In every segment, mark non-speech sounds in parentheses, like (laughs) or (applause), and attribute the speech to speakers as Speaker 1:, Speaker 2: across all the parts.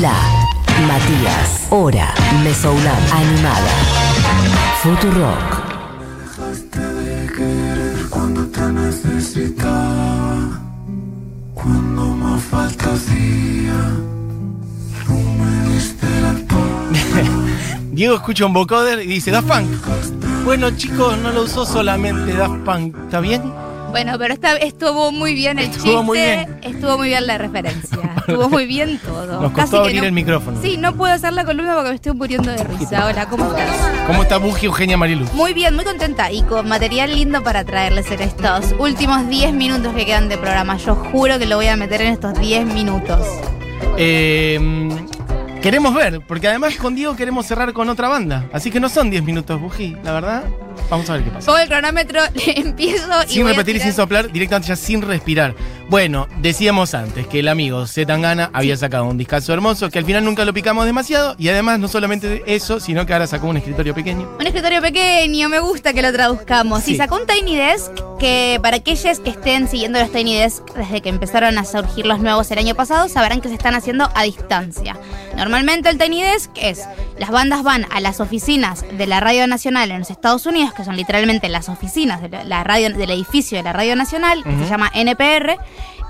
Speaker 1: La, Matías, Hora, Mesoulab, Animada, Futurock.
Speaker 2: Dejaste de querer cuando te necesitaba, cuando más (laughs) falta hacía, no me diste la toalla.
Speaker 3: Diego escucha un vocoder y dice Daft Punk. Bueno, chicos, no lo usó solamente Daft Punk. ¿Está bien?
Speaker 4: Bueno, pero esta, estuvo muy bien el
Speaker 3: Estuvo
Speaker 4: chiste.
Speaker 3: muy bien.
Speaker 4: Estuvo muy bien la referencia. Estuvo muy bien todo.
Speaker 3: Nos
Speaker 4: Casi
Speaker 3: costó
Speaker 4: que
Speaker 3: abrir
Speaker 4: no-
Speaker 3: el micrófono.
Speaker 4: Sí, no puedo hacer la columna porque me estoy muriendo de risa. Hola, ¿cómo estás?
Speaker 3: ¿Cómo está Buji Eugenia Mariluz?
Speaker 4: Muy bien, muy contenta y con material lindo para traerles en estos últimos 10 minutos que quedan de programa. Yo juro que lo voy a meter en estos 10 minutos.
Speaker 3: Eh, queremos ver, porque además con Diego queremos cerrar con otra banda. Así que no son 10 minutos, Buji, la verdad. Vamos a ver qué pasa.
Speaker 4: Pongo el cronómetro, (laughs) empiezo y
Speaker 3: Sin
Speaker 4: voy a
Speaker 3: repetir y sin soplar, directamente ya sin respirar. Bueno, decíamos antes que el amigo Zetangana había sacado un discazo hermoso, que al final nunca lo picamos demasiado, y además no solamente eso, sino que ahora sacó un escritorio pequeño.
Speaker 4: Un escritorio pequeño, me gusta que lo traduzcamos.
Speaker 3: Sí.
Speaker 4: Y sacó un Tiny Desk que para aquellos que estén siguiendo los Tiny Desk desde que empezaron a surgir los nuevos el año pasado, sabrán que se están haciendo a distancia. Normalmente el Tiny Desk es, las bandas van a las oficinas de la Radio Nacional en los Estados Unidos, que son literalmente las oficinas de la- radio, del edificio de la Radio Nacional, que se llama NPR,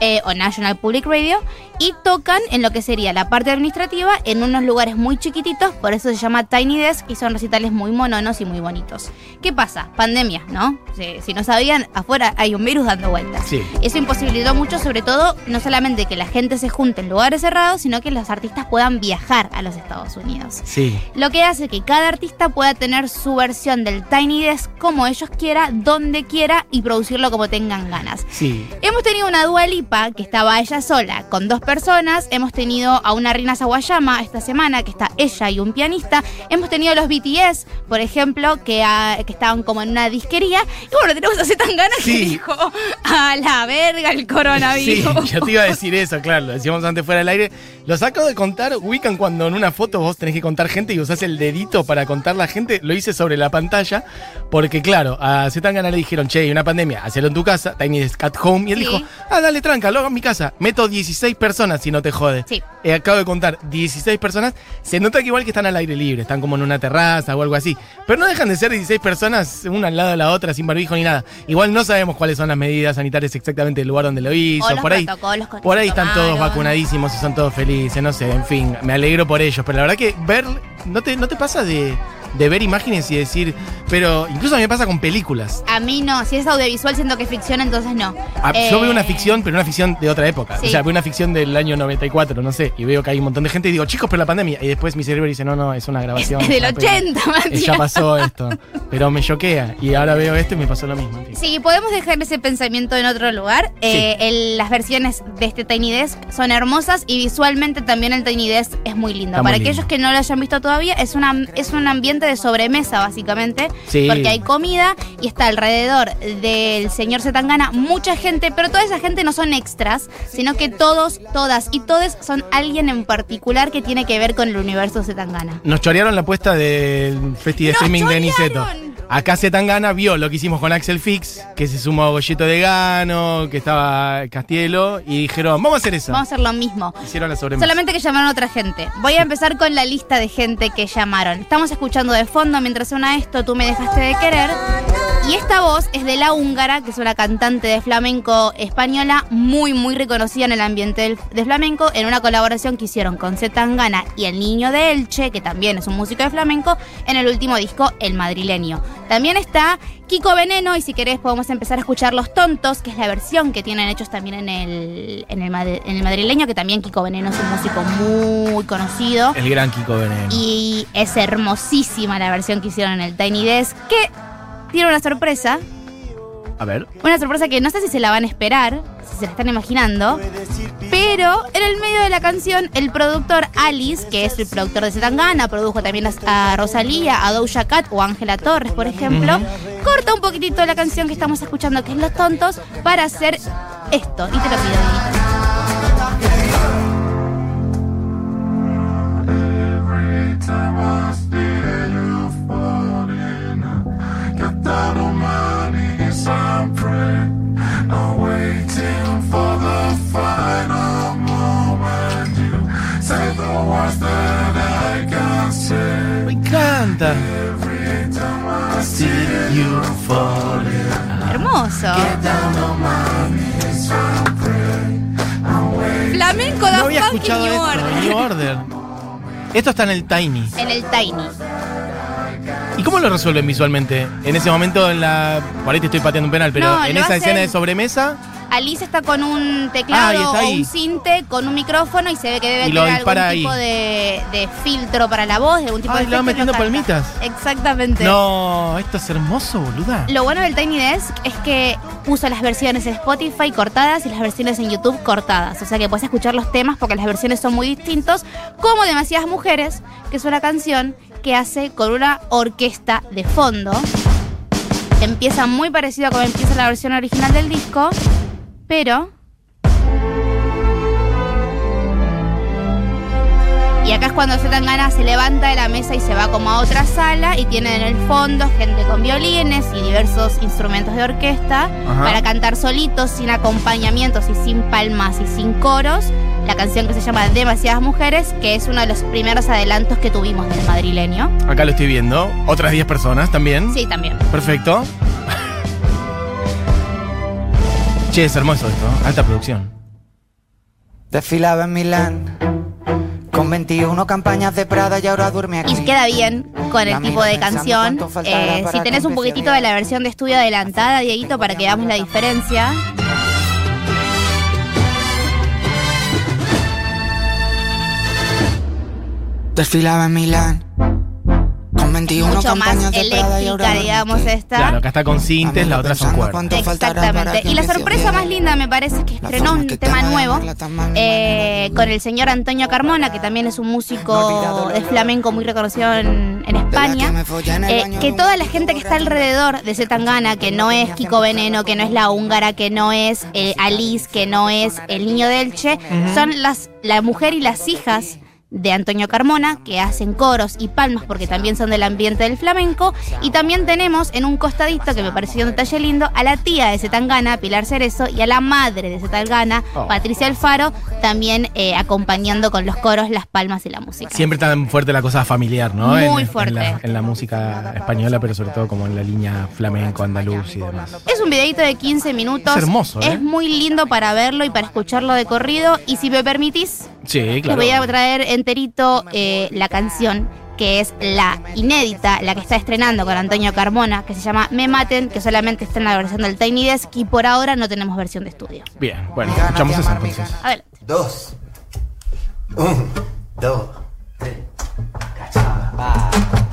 Speaker 4: eh, o National Public Radio, y tocan en lo que sería la parte administrativa en unos lugares muy chiquititos, por eso se llama Tiny Desk y son recitales muy mononos y muy bonitos. ¿Qué pasa? Pandemia, ¿no? Si, si no sabían, afuera hay un virus dando vueltas.
Speaker 3: Sí.
Speaker 4: Eso imposibilitó mucho, sobre todo, no solamente que la gente se junte en lugares cerrados, sino que los artistas puedan viajar a los Estados Unidos.
Speaker 3: Sí.
Speaker 4: Lo que hace que cada artista pueda tener su versión del Tiny Desk como ellos quiera, donde quiera y producirlo como tengan ganas.
Speaker 3: Sí.
Speaker 4: Hemos tenido una Dua Que estaba ella sola con dos personas. Hemos tenido a una Rina Sawayama esta semana que está ella y un pianista. Hemos tenido los BTS, por ejemplo, que, ah, que estaban como en una disquería. Y bueno, tenemos a Zetangana que
Speaker 3: Sí.
Speaker 4: dijo a la verga el
Speaker 3: Sí,
Speaker 4: coronavirus.
Speaker 3: yo te iba a decir eso, claro, lo decíamos antes fuera del aire. Lo saco de contar, ubican cuando en una foto vos tenés que contar gente y usás el dedito para contar la gente, lo hice sobre la pantalla, porque claro, a Zetangana le dijeron, che, hay una pandemia, hacelo en tu casa, Tiny at Home, y él
Speaker 4: Sí.
Speaker 3: dijo, ah, dale tranca, lo hago en mi casa, meto 16 personas si no te jode.
Speaker 4: Sí.
Speaker 3: Eh, acabo de contar 16 personas, se nota que igual que están al aire libre, están como en una terraza o algo así, pero no dejan de ser 16 personas, una al lado de la otra, sin barbijo ni nada. Igual no sabemos cuáles son las medidas sanitarias exactamente del lugar donde lo hizo,
Speaker 4: O
Speaker 3: por ahí. Por están todos vacunadísimos y son todos felices, no sé, en fin, me alegro por ellos, pero la verdad que ver, ¿no te, no te pasa de, de ver imágenes y decir, pero incluso a mí me pasa con películas.
Speaker 4: A mí no, si es audiovisual siento que es ficción, entonces no.
Speaker 3: Ah, Yo
Speaker 4: Eh,
Speaker 3: veo una ficción, pero una ficción de otra época.
Speaker 4: Sí.
Speaker 3: O sea, veo una ficción del año 94, no sé, y veo que hay un montón de gente y digo, chicos, pero la pandemia. Y después mi cerebro dice, no, no, es una grabación.
Speaker 4: Es del
Speaker 3: una peli.
Speaker 4: 80,
Speaker 3: Eh,
Speaker 4: Matías.
Speaker 3: Ya pasó esto. Pero me choquea. Y ahora veo esto y me pasó lo mismo. en fin.
Speaker 4: Sí, podemos dejar ese pensamiento en otro lugar. Eh, el- las versiones de este Tiny Desk son hermosas y visualmente también el Tiny Desk es muy lindo.
Speaker 3: Está muy
Speaker 4: Para
Speaker 3: lindo.
Speaker 4: aquellos que no lo hayan visto todavía, es, una, es un ambiente de sobremesa, básicamente.
Speaker 3: Sí.
Speaker 4: Porque hay comida y está alrededor del señor Zetangana mucha gente, pero toda esa gente no son extras, sino que todos, todas y todes son alguien en particular que tiene que ver con el universo Zetangana.
Speaker 3: Nos chorearon la apuesta del festival de
Speaker 4: ¡Nos
Speaker 3: streaming de Niceto. Acá Zetangana vio lo que hicimos con Axel Fix, que se sumó a de Gano, que estaba Castielo, y dijeron, vamos a hacer eso.
Speaker 4: Vamos a hacer lo mismo.
Speaker 3: Hicieron la sobremesa.
Speaker 4: Solamente que llamaron a otra gente. Voy a empezar con la lista de gente que llamaron. Estamos escuchando de fondo mientras suena esto, tú me dejaste de querer. Y esta voz es de la húngara, que es una cantante de flamenco española muy, muy reconocida en el ambiente de flamenco, en una colaboración que hicieron con Zetangana y el niño de Elche, que también es un músico de flamenco, en el último disco El Madrileño. También está Kiko Veneno, y si querés podemos empezar a escuchar Los Tontos, que es la versión que tienen hechos también en el, en el, madri- en el madrileño, que también Kiko Veneno es un músico muy conocido.
Speaker 3: El gran Kiko Veneno.
Speaker 4: Y es hermosísima la versión que hicieron en el Tiny Desk, que tiene una sorpresa.
Speaker 3: A ver.
Speaker 4: Una sorpresa que no sé si se la van a esperar, si se la están imaginando. Pero en el medio de la canción, el productor Alice, que es el productor de Zetangana, produjo también a Rosalía, a Doja Cat o Ángela Torres, por ejemplo, corta un poquitito la canción que estamos escuchando, que es Los Tontos, para hacer esto. Y te lo pido, Hermoso. Flamenco da
Speaker 3: No había escuchado
Speaker 4: New
Speaker 3: esto.
Speaker 4: Order.
Speaker 3: Order. Esto está en el Tiny.
Speaker 4: En el Tiny.
Speaker 3: ¿Y cómo lo resuelven visualmente? En ese momento, en la. Por ahí te estoy pateando un penal, pero en esa escena de sobremesa,
Speaker 4: Alice está con un
Speaker 3: Ah,
Speaker 4: teclado
Speaker 3: está
Speaker 4: o un cinte con un micrófono y se ve que debe tener algún tipo de, de filtro para la voz, de algún tipo de
Speaker 3: le va metiendo palmitas.
Speaker 4: Exactamente.
Speaker 3: No, esto es hermoso, boluda.
Speaker 4: Lo bueno del Tiny Desk es que puso las versiones en Spotify cortadas y las versiones en YouTube cortadas. O sea que puedes escuchar los temas porque las versiones son muy distintos. Como Demasiadas Mujeres, que es una canción que hace con una orquesta de fondo. Empieza muy parecido a como empieza la versión original del disco, pero... Y acá es cuando Zetangana se levanta de la mesa y se va como a otra sala y tiene en el fondo gente con violines y diversos instrumentos de orquesta
Speaker 3: Ajá.
Speaker 4: para cantar solitos, sin acompañamientos y sin palmas y sin coros. La canción que se llama Demasiadas Mujeres, que es uno de los primeros adelantos que tuvimos del madrileño.
Speaker 3: Acá lo estoy viendo. Otras 10 personas también.
Speaker 4: Sí, también.
Speaker 3: Perfecto. Che, es hermoso esto. Alta producción.
Speaker 5: Desfilaba en Milán con 21 campañas de Prada y ahora duerme aquí.
Speaker 4: Y queda bien con el tipo de canción. Eh, si tenés un poquitito de la versión de estudio adelantada, Dieguito, para que veamos la diferencia.
Speaker 5: Desfilaba en Milán 21
Speaker 4: Mucho más eléctrica, digamos, esta.
Speaker 3: Claro, acá está con cintes, las otras son cuerdas.
Speaker 4: Exactamente. Y la sorpresa más linda me parece es que
Speaker 5: La
Speaker 4: estrenó un tema nuevo eh, con el señor Antonio Carmona, que también es un músico de flamenco muy reconocido en, en España. Eh, que toda la gente que está alrededor de Zetangana, que no es Kiko Veneno, que no es la húngara, que no es eh, Alice, que no es el niño de Elche, son las, la mujer y las hijas de Antonio Carmona, que hacen coros y palmas porque también son del ambiente del flamenco. Y también tenemos en un costadito, que me pareció un detalle lindo, a la tía de Zetangana, Pilar Cerezo, y a la madre de Zetangana,
Speaker 3: Oh.
Speaker 4: Patricia Alfaro, también eh, acompañando con los coros, las palmas y la música.
Speaker 3: Siempre tan fuerte la cosa familiar, ¿no?
Speaker 4: Muy
Speaker 3: En- en
Speaker 4: fuerte.
Speaker 3: la- En la, música española, pero sobre todo como en la línea flamenco, andaluz y demás.
Speaker 4: Es un videito de 15 minutos.
Speaker 3: Es hermoso, ¿eh?
Speaker 4: Es muy lindo para verlo y para escucharlo de corrido. Y si me permitís,
Speaker 3: Sí,
Speaker 4: les voy a traer enterito eh, la canción que es la inédita, la que está estrenando con Antonio Carmona, que se llama Me Maten, que solamente está en la versión del Tiny Desk y por ahora no tenemos versión de estudio.
Speaker 3: Bien, bueno, escuchamos eso entonces.
Speaker 4: Adelante
Speaker 6: dos, un, dos, tres, cachaba.